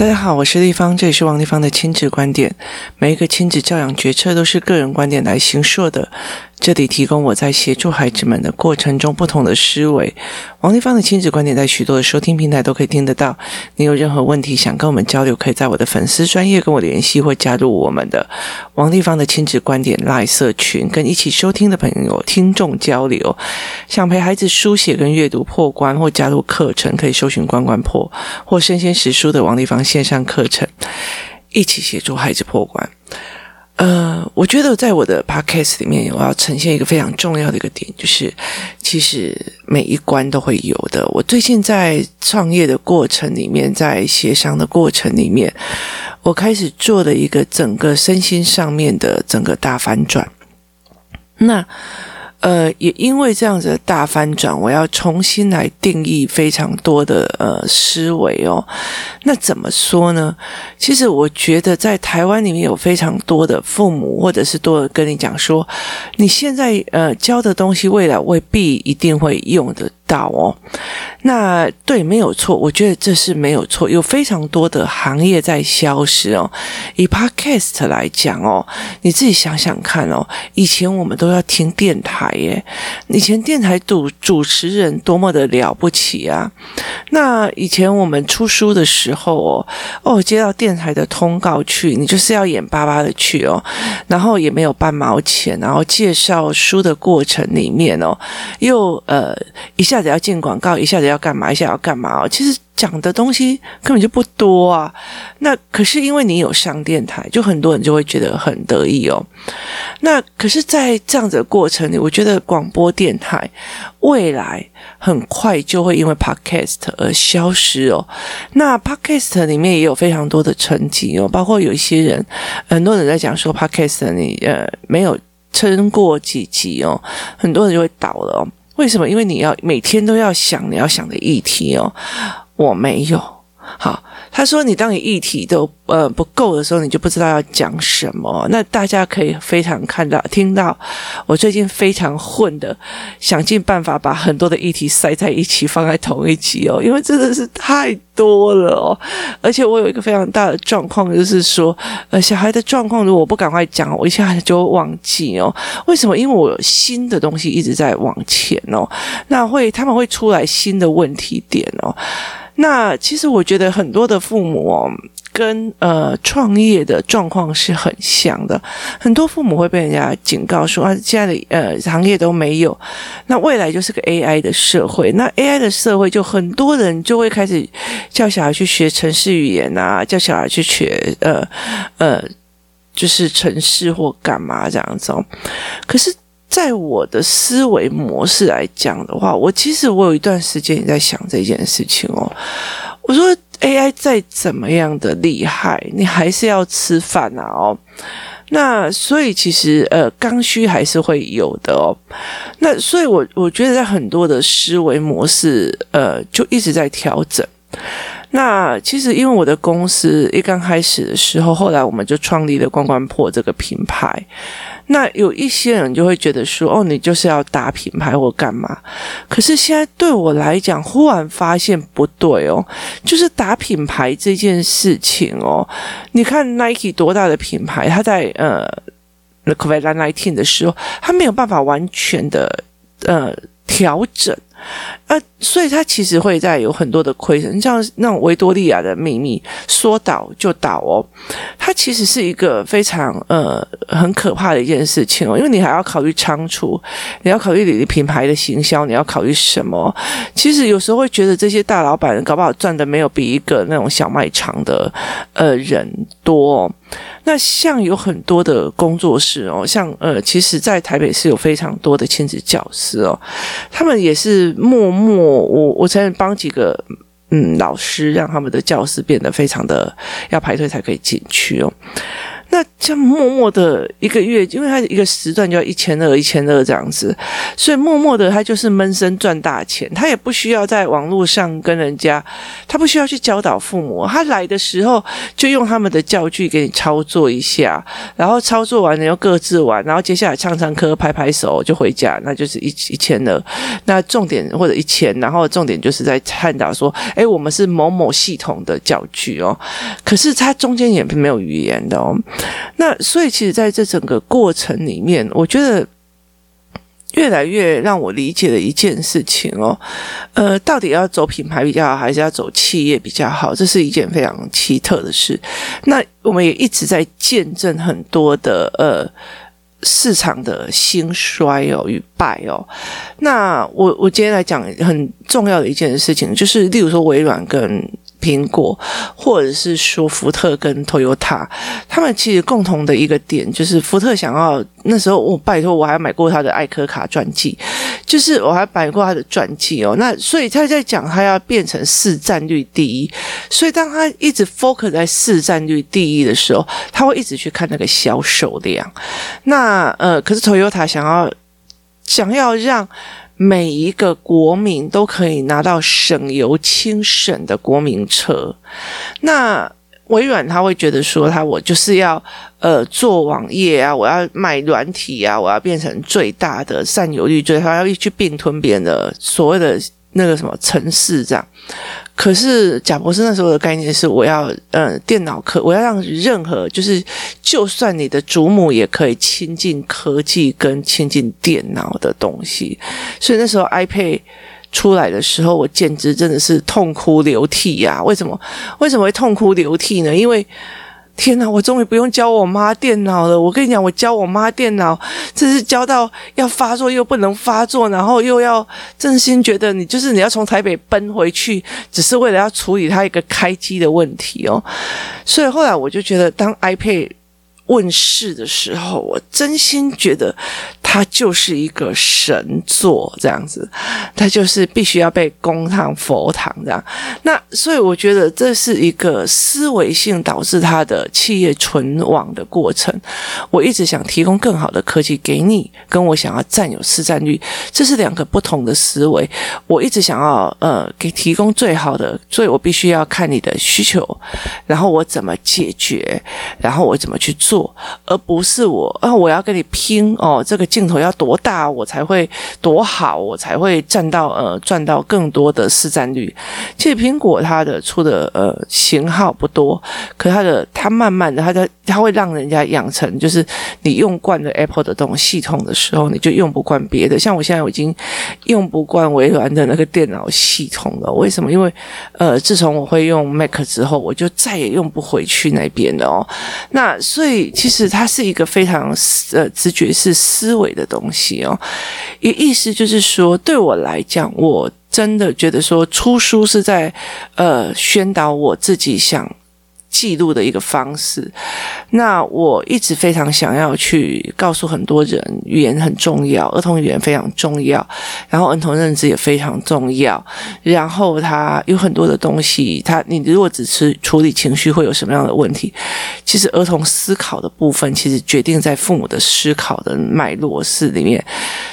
大家好，我是丽芳，这里是王丽芳的亲子观点。每一个亲子教养决策都是个人观点来形塑的。这里提供我在协助孩子们的过程中不同的思维。王丽芳的亲子观点在许多的收听平台都可以听得到。你有任何问题想跟我们交流，可以在我的粉丝专业跟我联系，或加入我们的王丽芳的亲子观点 LINE 社群，跟一起收听的朋友听众交流。想陪孩子书写跟阅读破关，或加入课程，可以搜寻“关关破”或“身先识书”的王丽芳线上课程，一起协助孩子破关。呃，我觉得在我的 podcast 里面，我要呈现一个非常重要的一个点，就是其实每一关都会有的。我最近在创业的过程里面，在协商的过程里面，我开始做了一个整个身心上面的整个大反转。那。呃，也因为这样子的大翻转，我要重新来定义非常多的呃思维哦。那怎么说呢？其实我觉得在台湾里面有非常多的父母，或者是多的跟你讲说，你现在呃教的东西，未来未必一定会用的到哦。那对，没有错，我觉得这是没有错。有非常多的行业在消失哦。以 Podcast 来讲哦，你自己想想看哦，以前我们都要听电台耶，以前电台主主持人多么的了不起啊！那以前我们出书的时候哦，哦，接到电台的通告去，你就是要眼巴巴的去哦，然后也没有半毛钱，然后介绍书的过程里面哦，又呃一下子要进广告，一下子。要干嘛？一下要干嘛哦？其实讲的东西根本就不多啊。那可是因为你有上电台，就很多人就会觉得很得意哦。那可是，在这样子的过程里，我觉得广播电台未来很快就会因为 Podcast 而消失哦。那 Podcast 里面也有非常多的成绩哦，包括有一些人，很多人在讲说 Podcast 你呃没有撑过几集哦，很多人就会倒了哦。为什么？因为你要每天都要想你要想的议题哦，我没有。好，他说你当你议题都呃不够的时候，你就不知道要讲什么。那大家可以非常看到听到我最近非常混的，想尽办法把很多的议题塞在一起放在同一集哦，因为真的是太多了哦。而且我有一个非常大的状况，就是说呃小孩的状况，如果我不赶快讲，我一下子就会忘记哦。为什么？因为我有新的东西一直在往前哦，那会他们会出来新的问题点哦。那其实我觉得很多的父母哦，跟呃创业的状况是很像的。很多父母会被人家警告说啊，现在的呃行业都没有，那未来就是个 AI 的社会。那 AI 的社会，就很多人就会开始叫小孩去学程式语言啊，叫小孩去学呃呃，就是程式或干嘛这样子哦。可是。在我的思维模式来讲的话，我其实我有一段时间也在想这件事情哦。我说 AI 再怎么样的厉害，你还是要吃饭啊哦。那所以其实呃刚需还是会有的哦。那所以我我觉得在很多的思维模式呃就一直在调整。那其实因为我的公司一刚开始的时候，后来我们就创立了关关破这个品牌。那有一些人就会觉得说，哦，你就是要打品牌或干嘛？可是现在对我来讲，忽然发现不对哦，就是打品牌这件事情哦。你看 Nike 多大的品牌，他在呃 COVID-19 的时候，他没有办法完全的呃调整。呃，所以它其实会在有很多的亏损，像那种维多利亚的秘密说倒就倒哦，它其实是一个非常呃很可怕的一件事情哦，因为你还要考虑仓储，你要考虑你的品牌的行销，你要考虑什么？其实有时候会觉得这些大老板搞不好赚的没有比一个那种小卖场的呃人多哦。那像有很多的工作室哦，像呃，其实，在台北市有非常多的亲子教师哦，他们也是默默，我我才能帮几个嗯老师，让他们的教室变得非常的要排队才可以进去哦。那这样默默的一个月，因为他一个时段就要一千二、一千二这样子，所以默默的他就是闷声赚大钱，他也不需要在网络上跟人家，他不需要去教导父母，他来的时候就用他们的教具给你操作一下，然后操作完了又各自玩，然后接下来唱唱歌、拍拍手就回家，那就是一一千二。那重点或者一千，然后重点就是在探讨说，哎，我们是某某系统的教具哦，可是它中间也没有语言的哦。那所以，其实在这整个过程里面，我觉得越来越让我理解的一件事情哦，呃，到底要走品牌比较好，还是要走企业比较好？这是一件非常奇特的事。那我们也一直在见证很多的呃市场的兴衰哦与败哦。那我我今天来讲很重要的一件事情，就是例如说微软跟。苹果，或者是说福特跟 Toyota，他们其实共同的一个点就是，福特想要那时候我拜托我还买过他的艾柯卡传记，就是我还买过他的传记哦。那所以他在讲他要变成市占率第一，所以当他一直 focus 在市占率第一的时候，他会一直去看那个销售量。那呃，可是 Toyota 想要想要让。每一个国民都可以拿到省油轻省的国民车，那微软他会觉得说，他我就是要呃做网页啊，我要卖软体啊，我要变成最大的占有率最他，要去并吞别人的所谓的。那个什么城市这样，可是贾博士那时候的概念是，我要呃电脑科，我要让任何就是，就算你的祖母也可以亲近科技跟亲近电脑的东西，所以那时候 iPad 出来的时候，我简直真的是痛哭流涕呀！为什么？为什么会痛哭流涕呢？因为天哪！我终于不用教我妈电脑了。我跟你讲，我教我妈电脑，这是教到要发作又不能发作，然后又要真心觉得你就是你要从台北奔回去，只是为了要处理它一个开机的问题哦。所以后来我就觉得，当 iPad 问世的时候，我真心觉得它就是一个神作，这样子，它就是必须要被供上佛堂这样。那所以我觉得这是一个思维性导致它的企业存亡的过程。我一直想提供更好的科技给你，跟我想要占有市占率，这是两个不同的思维。我一直想要呃给提供最好的，所以我必须要看你的需求，然后我怎么解决，然后我怎么去做。而不是我啊！我要跟你拼哦，这个镜头要多大，我才会多好，我才会赚到呃赚到更多的市占率。其实苹果它的出的呃型号不多，可它的它慢慢的，它的它会让人家养成，就是你用惯了 Apple 的这种系统的时候，你就用不惯别的。像我现在我已经用不惯微软的那个电脑系统了。为什么？因为呃，自从我会用 Mac 之后，我就再也用不回去那边了哦。那所以。其实它是一个非常呃直觉式思维的东西哦，也意思就是说，对我来讲，我真的觉得说出书是在呃宣导我自己想。记录的一个方式，那我一直非常想要去告诉很多人，语言很重要，儿童语言非常重要，然后儿童认知也非常重要，然后他有很多的东西，他你如果只是处理情绪会有什么样的问题？其实儿童思考的部分，其实决定在父母的思考的脉络式里面，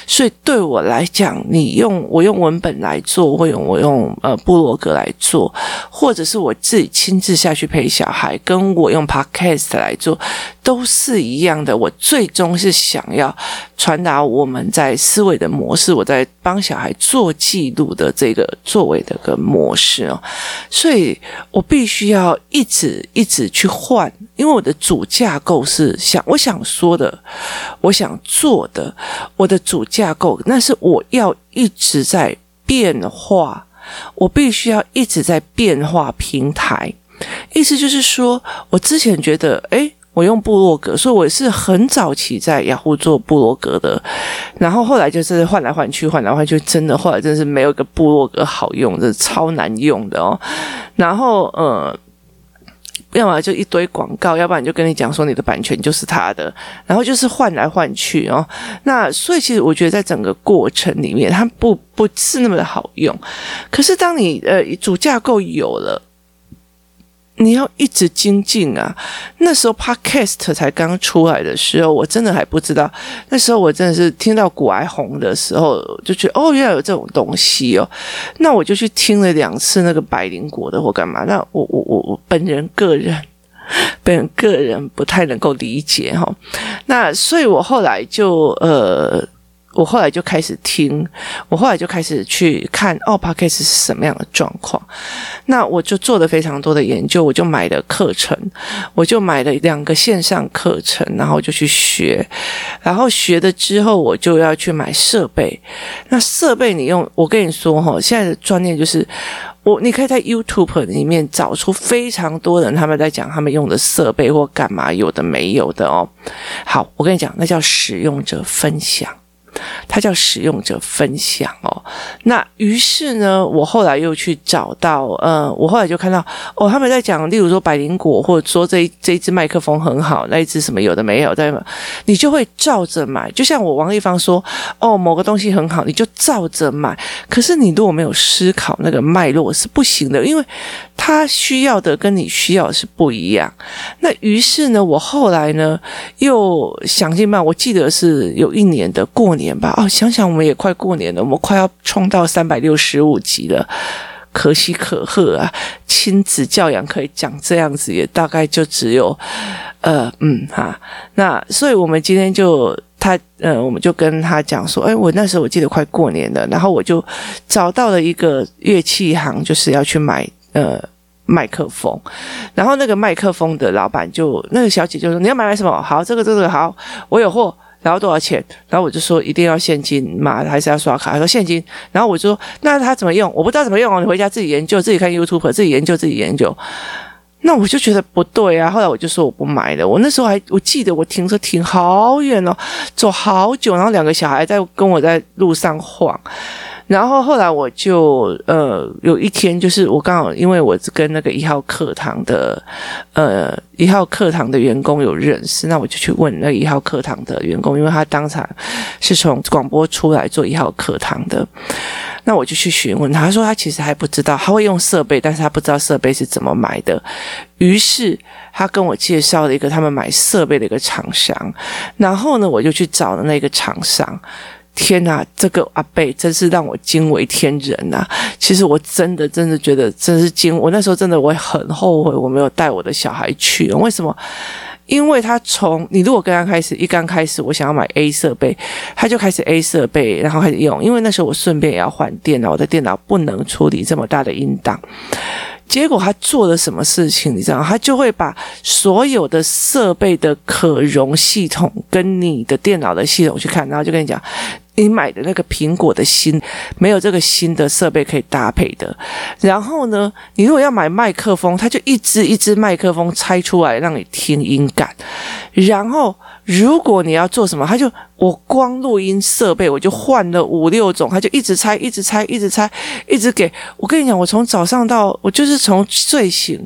所以对我来讲，你用我用文本来做，或用我用呃部落格来做，或者是我自己亲自下去陪小小孩跟我用 Podcast 来做都是一样的。我最终是想要传达我们在思维的模式，我在帮小孩做记录的这个作为的个模式哦。所以我必须要一直一直去换，因为我的主架构是想我想说的，我想做的，我的主架构那是我要一直在变化，我必须要一直在变化平台。意思就是说，我之前觉得，诶，我用部落格，所以我是很早期在雅虎做部落格的，然后后来就是换来换去，换来换去，真的后来真是没有一个部落格好用，这超难用的哦。然后，呃，要么就一堆广告，要不然就跟你讲说你的版权就是他的，然后就是换来换去哦。那所以其实我觉得在整个过程里面，它不不是那么的好用。可是当你呃主架构有了。你要一直精进啊！那时候 Podcast 才刚出来的时候，我真的还不知道。那时候我真的是听到股癌红的时候，就觉得哦，原来有这种东西哦。那我就去听了两次那个百灵果的或干嘛。那我我我我本人个人，本人个人不太能够理解哈、那所以我后来就呃。我后来就开始听，我后来就开始去看哦，Podcast 是什么样的状况。那我就做了非常多的研究，我就买了课程，我就买了两个线上课程，然后就去学。然后学了之后，我就要去买设备。那设备你用，我跟你说哈，现在的专业就是我，你可以在 YouTube 里面找出非常多人他们在讲他们用的设备或干嘛，有的没有的哦。好，我跟你讲，那叫使用者分享。它叫使用者分享哦，那于是呢，我后来又去找到，呃，我后来就看到哦，他们在讲，例如说百灵果，或者说这这一支麦克风很好，那一支什么有的没有，对吗？你就会照着买。就像我王丽芳说，哦，某个东西很好，你就照着买。可是你如果没有思考那个脉络是不行的，因为他需要的跟你需要的是不一样。那于是呢，我后来呢又想尽办法，我记得是有一年的过年。吧哦，想想我们也快过年了，我们快要冲到三百六十五集了，可喜可贺啊！亲子教养可以讲这样子，也大概就只有呃嗯哈，那所以我们今天就他呃，我们就跟他讲说，哎，我那时候我记得快过年了，然后我就找到了一个乐器行，就是要去买呃麦克风，然后那个麦克风的老板就那个小姐就说，你要买买什么？好，这个这个好，我有货。然后多少钱？然后我就说一定要现金嘛，还是要刷卡？他说现金。然后我就说那他怎么用？我不知道怎么用哦，你回家自己研究，自己看 YouTube，自己研究，自己研究。那我就觉得不对啊。后来我就说我不买了。我那时候还我记得我停车停好远哦，走好久，然后两个小孩在跟我在路上晃。然后后来我就呃有一天就是我刚好因为我跟那个一号课堂的呃一号课堂的员工有认识，那我就去问那一号课堂的员工，因为他当场是从广播出来做一号课堂的，那我就去询问他，他说他其实还不知道，他会用设备，但是他不知道设备是怎么买的。于是他跟我介绍了一个他们买设备的一个厂商，然后呢我就去找了那个厂商。天呐，这个阿贝真是让我惊为天人呐！其实我真的真的觉得真是惊，我那时候真的我很后悔我没有带我的小孩去。为什么？因为他从你如果刚刚开始一刚开始我想要买 A 设备，他就开始 A 设备，然后开始用。因为那时候我顺便也要换电脑，我的电脑不能处理这么大的音档。结果他做了什么事情？你知道，他就会把所有的设备的可容系统跟你的电脑的系统去看，然后就跟你讲。你买的那个苹果的新没有这个新的设备可以搭配的，然后呢，你如果要买麦克风，它就一支一支麦克风拆出来让你听音感，然后如果你要做什么，它就。我光录音设备我就换了五六种，他就一直拆，一直拆，一直拆，一直给我跟你讲，我从早上到我就是从睡醒，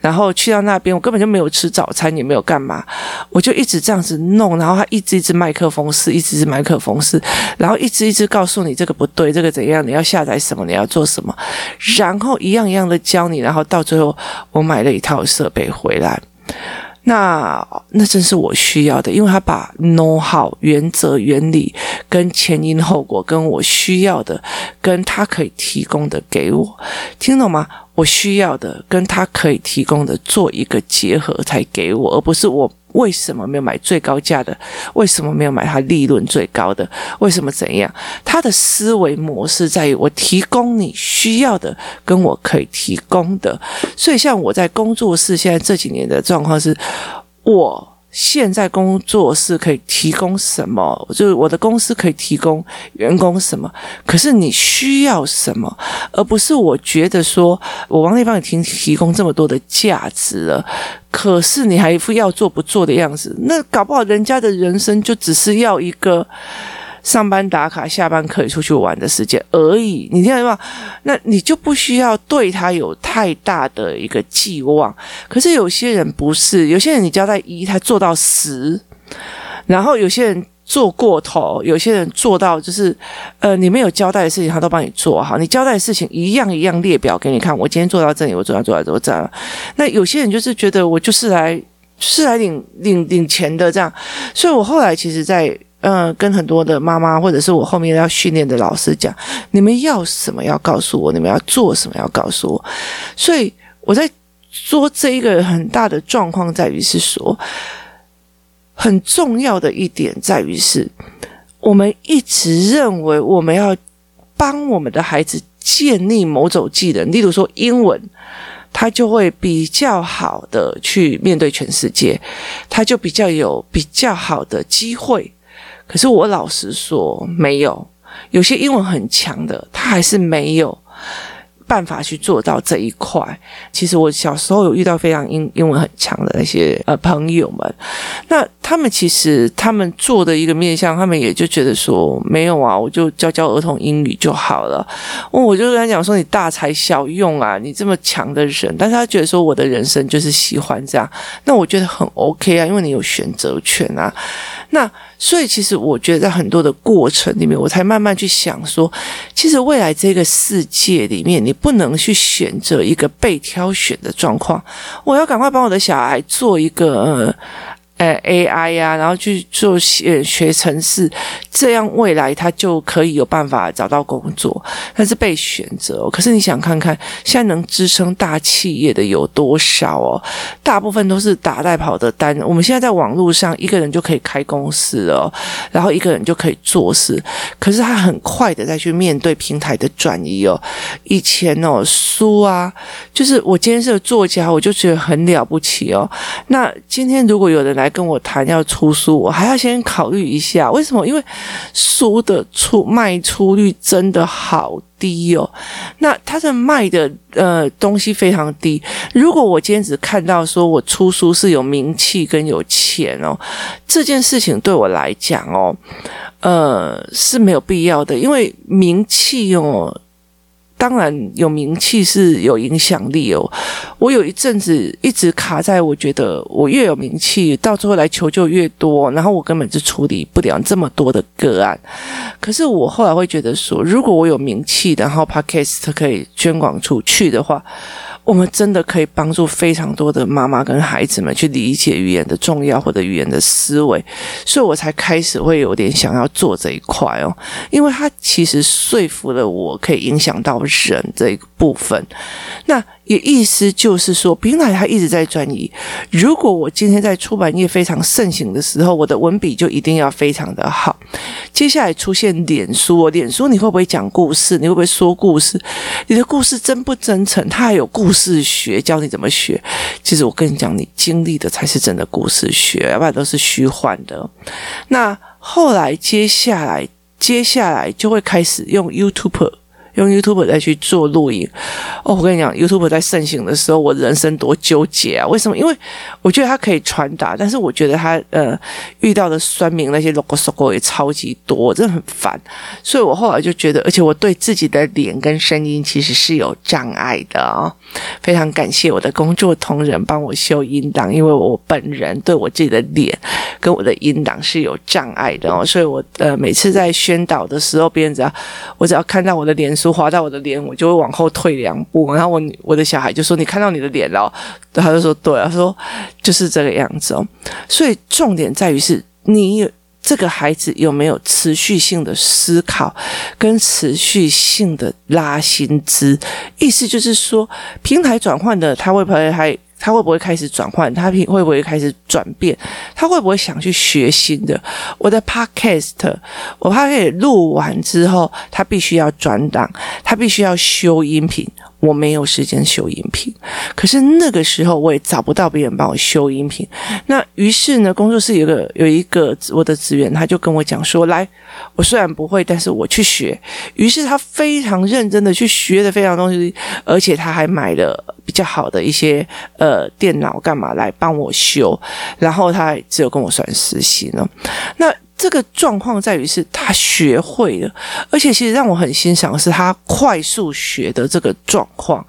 然后去到那边，我根本就没有吃早餐，也没有干嘛，我就一直这样子弄，然后他一直一直麦克风试，一直一直麦克风试，然后一直一直告诉你这个不对，这个怎样，你要下载什么，你要做什么，然后一样一样的教你，然后到最后我买了一套设备回来。那那正是我需要的，因为他把 know how 原则、原理跟前因后果，跟我需要的，跟他可以提供的给我，听懂吗？我需要的跟他可以提供的做一个结合才给我，而不是我为什么没有买最高价的？为什么没有买它利润最高的？为什么怎样？他的思维模式在于我提供你需要的，跟我可以提供的。所以像我在工作室现在这几年的状况是，我。现在工作是可以提供什么？就是我的公司可以提供员工什么？可是你需要什么？而不是我觉得说我王立芳已经提供这么多的价值了，可是你还一副要做不做的样子，那搞不好人家的人生就只是要一个。上班打卡，下班可以出去玩的时间而已，你听到吗？那你就不需要对他有太大的一个寄望。可是有些人不是，有些人你交代一，他做到十，然后有些人做过头，有些人做到就是，呃，你没有交代的事情，他都帮你做好。你交代的事情一样一样列表给你看，我今天做到这里，我做到做到做到这样。那有些人就是觉得我就是来，是来领领领钱的这样。所以我后来其实，在呃跟很多的妈妈或者是我后面要训练的老师讲，你们要什么要告诉我，你们要做什么要告诉我。所以我在说这一个很大的状况在于是说。很重要的一点在于是，我们一直认为我们要帮我们的孩子建立某种技能，例如说英文，他就会比较好的去面对全世界，他就比较有比较好的机会。可是我老实说，没有，有些英文很强的，他还是没有。办法去做到这一块。其实我小时候有遇到非常英英文很强的那些呃朋友们，那他们其实他们做的一个面向，他们也就觉得说没有啊，我就教教儿童英语就好了。我就跟他讲说，你大材小用啊，你这么强的人，但是他觉得说我的人生就是喜欢这样，那我觉得很 OK 啊，因为你有选择权啊。那所以其实我觉得在很多的过程里面，我才慢慢去想说，其实未来这个世界里面，你不能去选择一个被挑选的状况。我要赶快帮我的小孩做一个。呃呃，AI 呀、啊，然后去做学学程式，这样未来他就可以有办法找到工作。但是被选择，可是你想看看，现在能支撑大企业的有多少哦？大部分都是打代跑的单。我们现在在网络上，一个人就可以开公司哦，然后一个人就可以做事。可是他很快的再去面对平台的转移哦。以前哦，书啊，就是我今天是个作家，我就觉得很了不起哦。那今天如果有人来。来跟我谈要出书，我还要先考虑一下。为什么？因为书的出卖出率真的好低哦。那它的卖的呃东西非常低。如果我今天只看到说我出书是有名气跟有钱哦，这件事情对我来讲哦，呃是没有必要的，因为名气哦。当然有名气是有影响力哦。我有一阵子一直卡在，我觉得我越有名气，到最后来求救越多，然后我根本就处理不了这么多的个案。可是我后来会觉得说，如果我有名气，然后 Podcast 可以捐广出去的话。我们真的可以帮助非常多的妈妈跟孩子们去理解语言的重要或者语言的思维，所以我才开始会有点想要做这一块哦，因为它其实说服了我可以影响到人这一部分。那。也意思就是说，平台它一直在转移。如果我今天在出版业非常盛行的时候，我的文笔就一定要非常的好。接下来出现脸书，脸书你会不会讲故事？你会不会说故事？你的故事真不真诚？它还有故事学教你怎么学。其实我跟你讲，你经历的才是真的故事学，要不然都是虚幻的。那后来接下来接下来就会开始用 YouTube。用 YouTube 再去做录影哦，我跟你讲，YouTube 在盛行的时候，我人生多纠结啊！为什么？因为我觉得它可以传达，但是我觉得它呃遇到的酸民那些 logo logo 也超级多，真的很烦。所以我后来就觉得，而且我对自己的脸跟声音其实是有障碍的哦。非常感谢我的工作同仁帮我修音档，因为我本人对我自己的脸跟我的音档是有障碍的哦，所以我呃每次在宣导的时候，别人只要我只要看到我的脸书滑到我的脸，我就会往后退两步，然后我我的小孩就说：“你看到你的脸了？”他就说：“对。”他说：“就是这个样子哦。”所以重点在于是你这个孩子有没有持续性的思考跟持续性的拉新资，意思就是说平台转换的他会不会还？他会不会开始转换？他会不会开始转变？他会不会想去学新的？我的 podcast，我怕给录完之后，他必须要转档，他必须要修音频。我没有时间修音频，可是那个时候我也找不到别人帮我修音频。那于是呢，工作室有个有一个我的职员，他就跟我讲说：“来，我虽然不会，但是我去学。”于是他非常认真的去学的非常东西，而且他还买了比较好的一些呃电脑干嘛来帮我修。然后他只有跟我算实习呢。那。这个状况在于是他学会了，而且其实让我很欣赏的是他快速学的这个状况。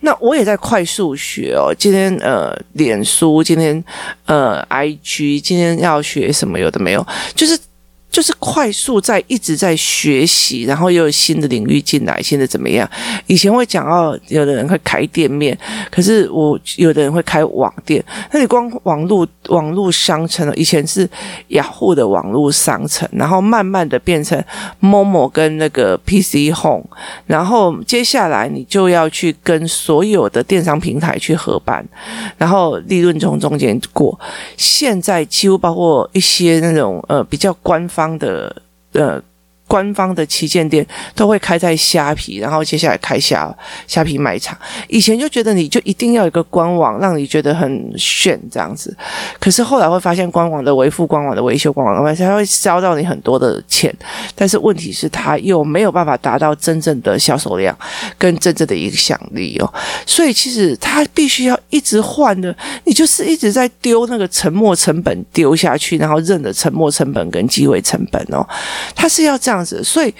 那我也在快速学哦。今天呃，脸书，今天呃，IG，今天要学什么？有的没有，就是就是快速在一直在学习，然后又有新的领域进来，现在怎么样？以前会讲到有的人会开店面，可是我有的人会开网店。那你光网络网络商城了，以前是雅虎的网络商城，然后慢慢的变成 Momo 跟那个 PC Home，然后接下来你就要去跟所有的电商平台去合办，然后利润从中间过。现在几乎包括一些那种呃比较官方。方的呃。官方的旗舰店都会开在虾皮，然后接下来开虾虾皮卖场。以前就觉得你就一定要一个官网，让你觉得很炫这样子。可是后来会发现，官网的维护、官网的维修、官网的，它会烧到你很多的钱。但是问题是，它又没有办法达到真正的销售量跟真正的影响力哦。所以其实它必须要一直换的，你就是一直在丢那个沉没成本丢下去，然后认的沉没成本跟机会成本哦，它是要这样。这样子。所以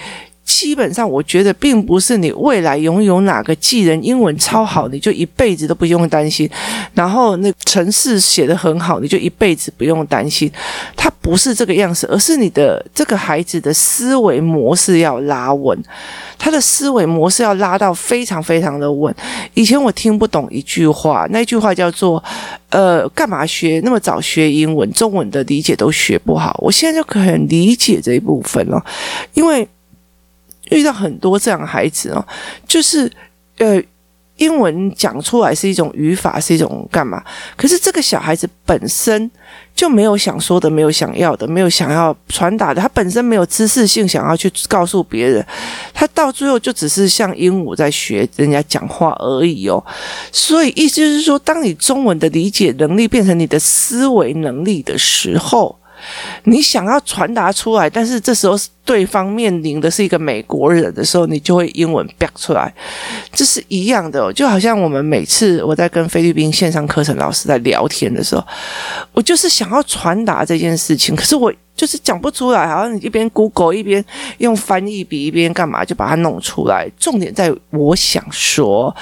基本上，我觉得并不是你未来拥有哪个技能英文超好，你就一辈子都不用担心；然后那程式写得很好，你就一辈子不用担心。它不是这个样子，而是你的这个孩子的思维模式要拉稳，他的思维模式要拉到非常非常的稳。以前我听不懂一句话，那句话叫做“呃，干嘛学那么早学英文？中文的理解都学不好。”我现在就可以理解这一部分了，因为。遇到很多这样的孩子哦，就是呃，英文讲出来是一种语法，是一种干嘛？可是这个小孩子本身就没有想说的，没有想要的，没有想要传达的，他本身没有知识性想要去告诉别人，他到最后就只是像鹦鹉在学人家讲话而已哦。所以意思就是说，当你中文的理解能力变成你的思维能力的时候，你想要传达出来，但是这时候对方面临的是一个美国人的时候，你就会英文 back 出来，这是一样的。就好像我们每次我在跟菲律宾线上课程老师在聊天的时候，我就是想要传达这件事情，可是我。就是讲不出来，好像你一边 Google 一边用翻译笔一边干嘛，就把它弄出来。重点在我想说，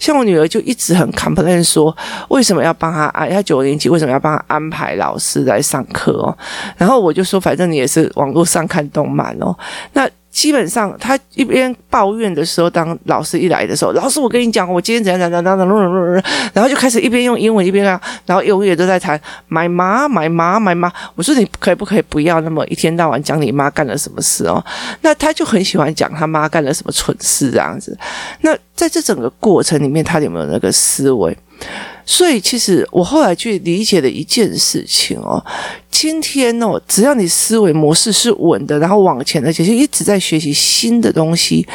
像我女儿就一直很 complain 说，为什么要帮她安？她九年级为什么要帮她安排老师来上课哦？然后我就说，反正你也是网络上看动漫哦，那。基本上，他一边抱怨的时候，当老师一来的时候，老师，我跟你讲，我今天怎样怎样怎样怎样，然后就开始一边用英文一边啊，然后永远都在谈买妈买妈买妈。我说你可不可以不要那么一天到晚讲你妈干了什么事哦？那他就很喜欢讲他妈干了什么蠢事这样子。那在这整个过程里面，他有没有那个思维？所以，其实我后来去理解的一件事情哦，今天哦，只要你思维模式是稳的，然后往前，而且是一直在学习新的东西，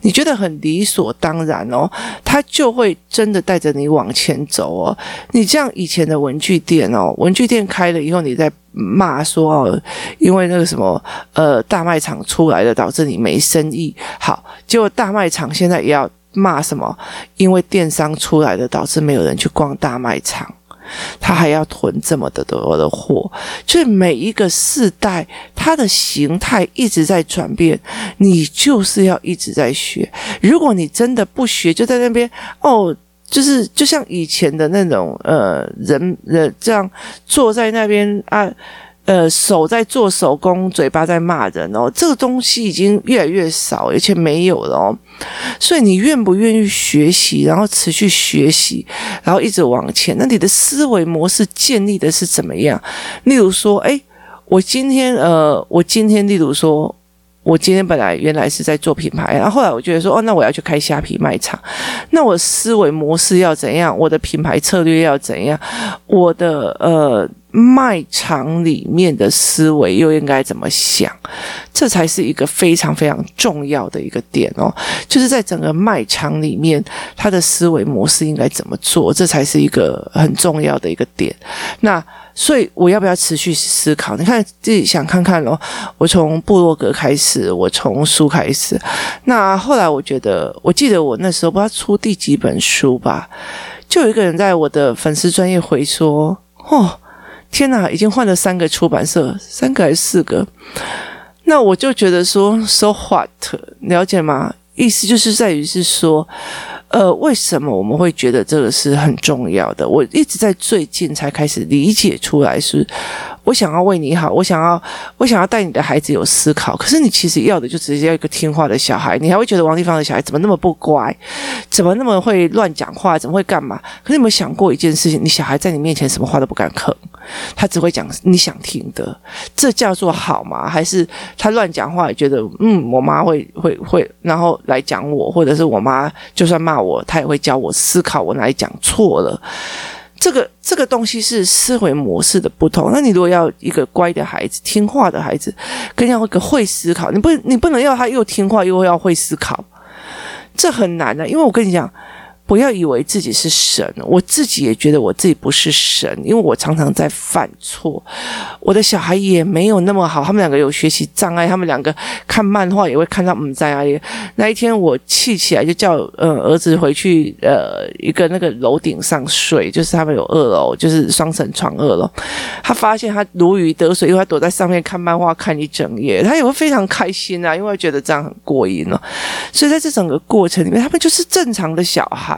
你觉得很理所当然哦，他就会真的带着你往前走哦。你这样以前的文具店哦，文具店开了以后，你在骂说哦，因为那个什么呃大卖场出来的，导致你没生意。好，结果大卖场现在也要。骂什么？因为电商出来的，导致没有人去逛大卖场，他还要囤这么的多的货。所以每一个世代，它的形态一直在转变，你就是要一直在学。如果你真的不学，就在那边哦，就是就像以前的那种呃人人这样坐在那边啊。呃，手在做手工，嘴巴在骂人哦，这个东西已经越来越少，而且没有了哦。所以你愿不愿意学习，然后持续学习，然后一直往前？那你的思维模式建立的是怎么样？例如说，诶，我今天呃，我今天例如说。我今天本来原来是在做品牌，然后后来我觉得说，哦，那我要去开虾皮卖场，那我思维模式要怎样？我的品牌策略要怎样？我的呃卖场里面的思维又应该怎么想？这才是一个非常非常重要的一个点哦，就是在整个卖场里面，他的思维模式应该怎么做？这才是一个很重要的一个点。那。所以我要不要持续思考？你看自己想看看咯。我从布洛格开始，我从书开始。那后来我觉得，我记得我那时候不知道出第几本书吧，就有一个人在我的粉丝专业回说：“哦，天哪，已经换了三个出版社，三个还是四个？”那我就觉得说：“So what？了解吗？”意思就是在于是说。呃，为什么我们会觉得这个是很重要的？我一直在最近才开始理解出来是，我想要为你好，我想要我想要带你的孩子有思考。可是你其实要的就只是要一个听话的小孩，你还会觉得王丽芳的小孩怎么那么不乖，怎么那么会乱讲话，怎么会干嘛？可是你有没有想过一件事情？你小孩在你面前什么话都不敢吭，他只会讲你想听的，这叫做好吗？还是他乱讲话觉得嗯，我妈会会会，然后来讲我，或者是我妈就算骂我，他也会教我思考我哪里讲错了。这个这个东西是思维模式的不同。那你如果要一个乖的孩子、听话的孩子，更要一个会思考，你不你不能要他又听话又要会思考，这很难的。因为我跟你讲。不要以为自己是神，我自己也觉得我自己不是神，因为我常常在犯错。我的小孩也没有那么好，他们两个有学习障碍，他们两个看漫画也会看到嗯在哪里。那一天我气起来，就叫呃儿子回去呃一个那个楼顶上睡，就是他们有二楼，就是双层床二楼。他发现他如鱼得水，因为他躲在上面看漫画看一整夜，他也会非常开心啊，因为觉得这样很过瘾哦。所以在这整个过程里面，他们就是正常的小孩。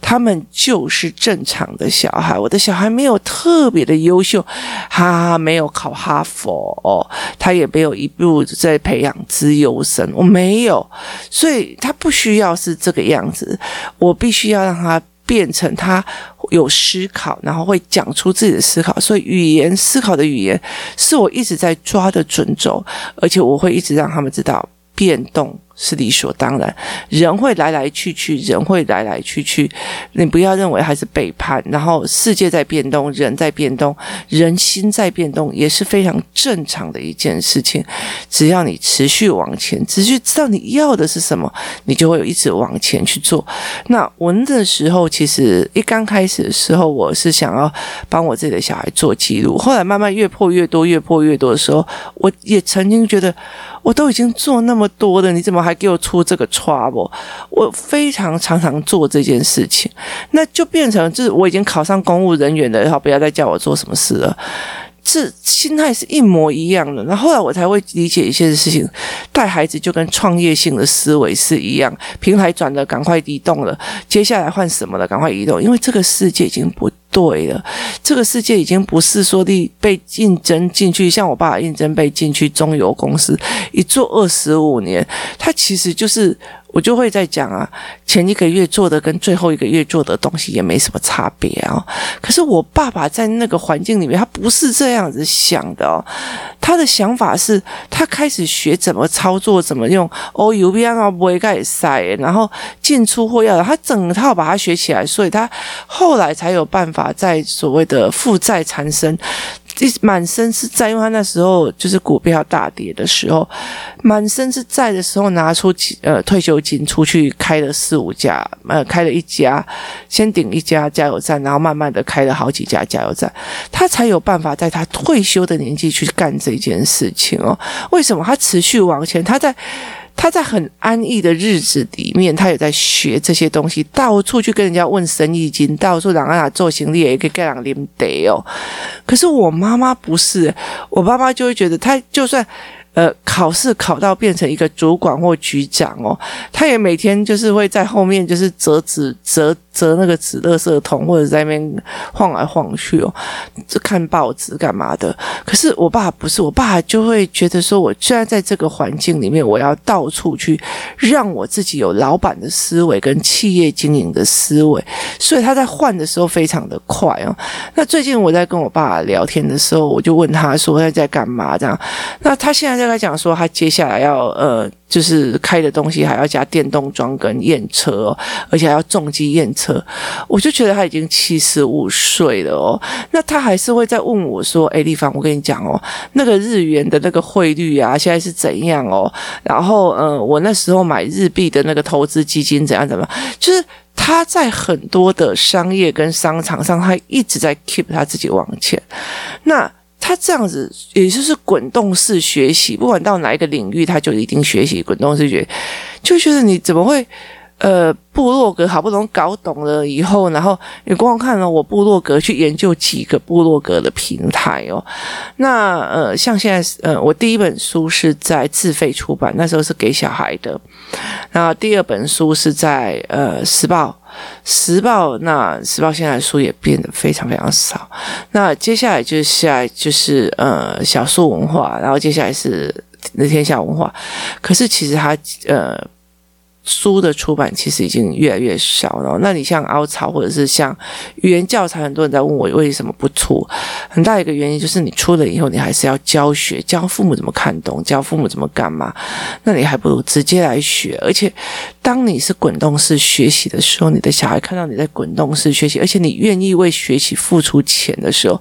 他们就是正常的小孩。我的小孩没有特别的优秀，他没有考哈佛，他也没有一路在培养资优生，我没有，所以他不需要是这个样子。我必须要让他变成他有思考，然后会讲出自己的思考。所以语言思考的语言是我一直在抓的准轴，而且我会一直让他们知道变动。是理所当然，人会来来去去，人会来来去去，你不要认为还是背叛。然后世界在变动，人在变动，人心在变动，也是非常正常的一件事情。只要你持续往前，持续知道你要的是什么，你就会一直往前去做。那我那个时候，其实一刚开始的时候，我是想要帮我自己的小孩做记录。后来慢慢越破越多，越破越多的时候，我也曾经觉得。我都已经做那么多了，你怎么还给我出这个 trouble？我非常常常做这件事情，那就变成就是我已经考上公务人员了，然后不要再叫我做什么事了。这心态是一模一样的。那后来我才会理解一些事情，带孩子就跟创业性的思维是一样，平台转的赶快移动了，接下来换什么了？赶快移动，因为这个世界已经不。对了，这个世界已经不是说你被应征进去，像我爸爸应征被进去中油公司，一做二十五年，他其实就是。我就会在讲啊，前一个月做的跟最后一个月做的东西也没什么差别啊。可是我爸爸在那个环境里面，他不是这样子想的哦。他的想法是，他开始学怎么操作，怎么用哦，U B I 啊，不会盖塞，然后进出货要他整套把它学起来，所以他后来才有办法在所谓的负债缠身。一满身是债，因为他那时候就是股票大跌的时候，满身是债的时候，拿出呃退休金出去开了四五家，呃开了一家，先顶一家加油站，然后慢慢的开了好几家加油站，他才有办法在他退休的年纪去干这件事情哦。为什么他持续往前？他在。他在很安逸的日子里面，他也在学这些东西，到处去跟人家问生意经，到处让他做行李也可以给人领得哦。可是我妈妈不是，我妈妈就会觉得，他就算。呃，考试考到变成一个主管或局长哦，他也每天就是会在后面就是折纸、折折那个纸垃圾桶，或者在那边晃来晃去哦，就看报纸干嘛的。可是我爸不是，我爸就会觉得说，我虽然在这个环境里面，我要到处去让我自己有老板的思维跟企业经营的思维，所以他在换的时候非常的快哦。那最近我在跟我爸聊天的时候，我就问他说他在干嘛这样，那他现在在。跟他讲说，他接下来要呃，就是开的东西还要加电动桩跟验车哦，而且还要重机验车。我就觉得他已经七十五岁了哦，那他还是会再问我说：“哎，丽芳，我跟你讲哦，那个日元的那个汇率啊，现在是怎样哦？然后呃，我那时候买日币的那个投资基金怎样怎么样？就是他在很多的商业跟商场上，他一直在 keep 他自己往前。那。他这样子，也就是滚动式学习，不管到哪一个领域，他就一定学习滚动式学习，就觉得你怎么会，呃，部落格好不容易搞懂了以后，然后你光看了我部落格去研究几个部落格的平台哦，那呃，像现在呃，我第一本书是在自费出版，那时候是给小孩的，然后第二本书是在呃时报。时报，那时报现在书也变得非常非常少。那接下来就是下来就是呃小说文化，然后接下来是那天下文化。可是其实它呃。书的出版其实已经越来越少了。那你像凹槽或者是像语言教材，很多人在问我为什么不出？很大一个原因就是你出了以后，你还是要教学，教父母怎么看懂，教父母怎么干嘛？那你还不如直接来学。而且，当你是滚动式学习的时候，你的小孩看到你在滚动式学习，而且你愿意为学习付出钱的时候。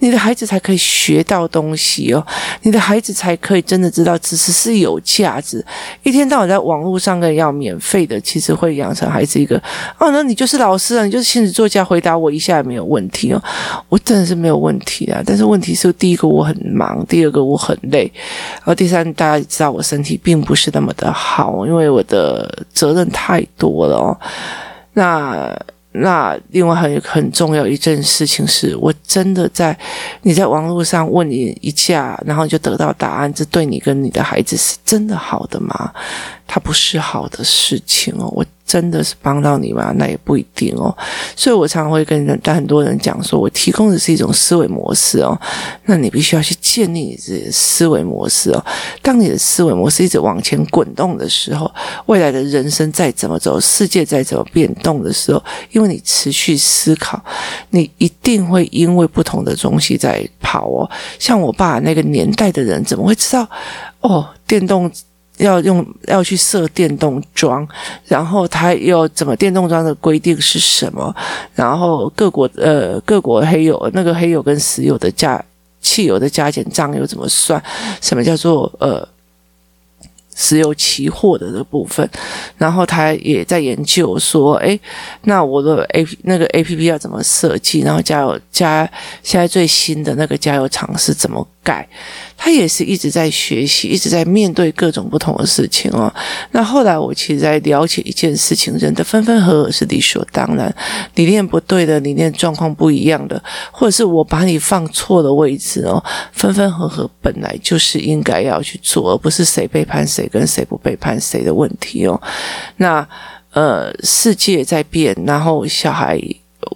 你的孩子才可以学到东西哦，你的孩子才可以真的知道知识是有价值。一天到晚在网络上跟要免费的，其实会养成孩子一个哦，那你就是老师啊，你就是亲子作家，回答我一下也没有问题哦。我真的是没有问题啊，但是问题是第一个我很忙，第二个我很累，然后第三大家知道我身体并不是那么的好，因为我的责任太多了哦。那。那另外很很重要一件事情是，我真的在你在网络上问你一下，然后就得到答案，这对你跟你的孩子是真的好的吗？它不是好的事情哦，我真的是帮到你吗？那也不一定哦。所以我常常会跟人，但很多人讲说，我提供的是一种思维模式哦，那你必须要去建立你自己的思维模式哦。当你的思维模式一直往前滚动的时候，未来的人生再怎么走，世界再怎么变动的时候，因为你持续思考，你一定会因为不同的东西在跑哦。像我爸那个年代的人，怎么会知道哦？电动。要用要去设电动桩，然后他又怎么电动桩的规定是什么？然后各国呃各国黑油那个黑油跟石油的加汽油的加减账又怎么算？什么叫做呃石油期货的这部分？然后他也在研究说，哎，那我的 A 那个 APP 要怎么设计？然后加油加现在最新的那个加油厂是怎么改？他也是一直在学习，一直在面对各种不同的事情哦。那后来我其实在了解一件事情：人的分分合合是理所当然，理念不对的，理念状况不一样的，或者是我把你放错了位置哦。分分合合本来就是应该要去做，而不是谁背叛谁跟谁不背叛谁的问题哦。那呃，世界在变，然后小孩。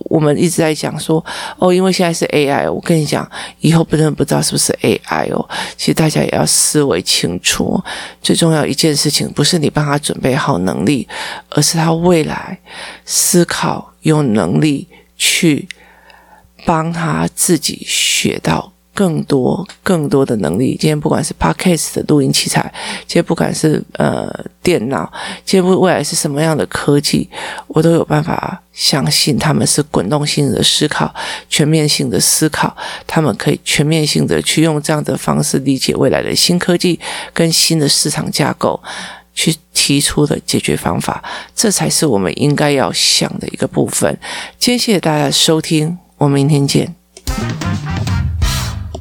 我们一直在讲说，哦，因为现在是 AI，我跟你讲，以后不能不知道是不是 AI 哦。其实大家也要思维清楚，最重要一件事情，不是你帮他准备好能力，而是他未来思考用能力去帮他自己学到。更多更多的能力，今天不管是 Podcast 的录音器材，今天不管是呃电脑，今天未来是什么样的科技，我都有办法相信他们是滚动性的思考、全面性的思考，他们可以全面性的去用这样的方式理解未来的新科技跟新的市场架构，去提出的解决方法，这才是我们应该要想的一个部分。今天谢谢大家收听，我们明天见。